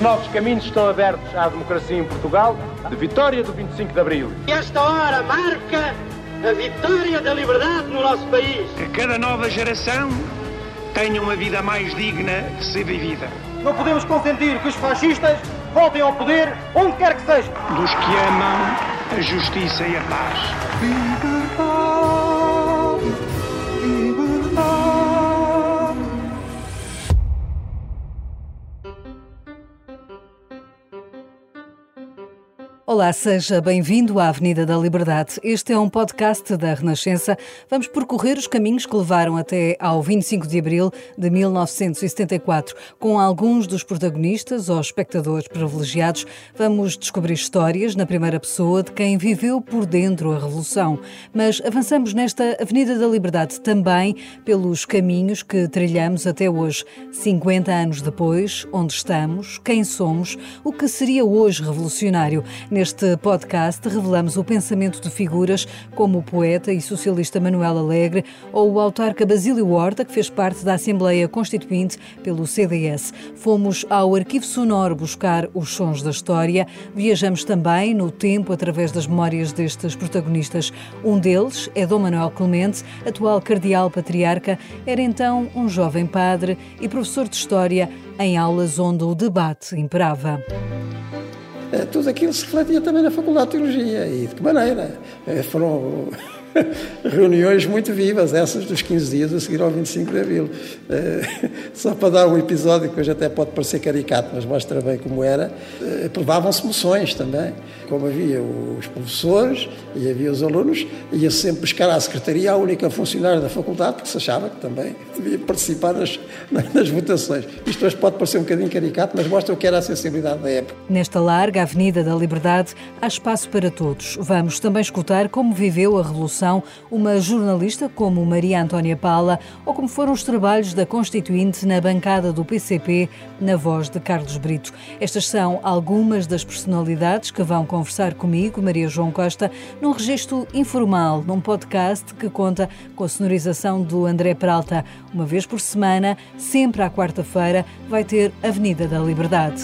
Novos caminhos estão abertos à democracia em Portugal, de vitória do 25 de Abril. Esta hora marca a vitória da liberdade no nosso país. Que cada nova geração tenha uma vida mais digna de ser vivida. Não podemos consentir que os fascistas voltem ao poder onde quer que seja. Dos que amam a justiça e a paz. Olá, seja bem-vindo à Avenida da Liberdade. Este é um podcast da Renascença. Vamos percorrer os caminhos que levaram até ao 25 de abril de 1974. Com alguns dos protagonistas ou espectadores privilegiados, vamos descobrir histórias na primeira pessoa de quem viveu por dentro a Revolução. Mas avançamos nesta Avenida da Liberdade também pelos caminhos que trilhamos até hoje. 50 anos depois, onde estamos, quem somos, o que seria hoje revolucionário. Neste podcast, revelamos o pensamento de figuras como o poeta e socialista Manuel Alegre ou o autarca Basílio Horta, que fez parte da Assembleia Constituinte pelo CDS. Fomos ao Arquivo Sonoro buscar os sons da história. Viajamos também no tempo através das memórias destes protagonistas. Um deles é Dom Manuel Clemente, atual cardeal patriarca. Era então um jovem padre e professor de História em aulas onde o debate imperava. Eh, tudo aquilo se refletia também na Faculdade de Teologia. E de que maneira? Eh, foram reuniões muito vivas, essas dos 15 dias a seguir ao 25 de Abril. Uh, só para dar um episódio que hoje até pode parecer caricato, mas mostra bem como era, uh, provavam-se moções também. Como havia os professores e havia os alunos, ia sempre buscar à secretaria a única funcionária da faculdade, porque se achava que também devia participar nas, nas votações. Isto hoje pode parecer um bocadinho caricato, mas mostra o que era a sensibilidade da época. Nesta larga Avenida da Liberdade, há espaço para todos. Vamos também escutar como viveu a Revolução uma jornalista como Maria Antónia Paula ou como foram os trabalhos da Constituinte na bancada do PCP, na voz de Carlos Brito. Estas são algumas das personalidades que vão conversar comigo, Maria João Costa, num registro informal, num podcast que conta com a sonorização do André Peralta. Uma vez por semana, sempre à quarta-feira, vai ter Avenida da Liberdade.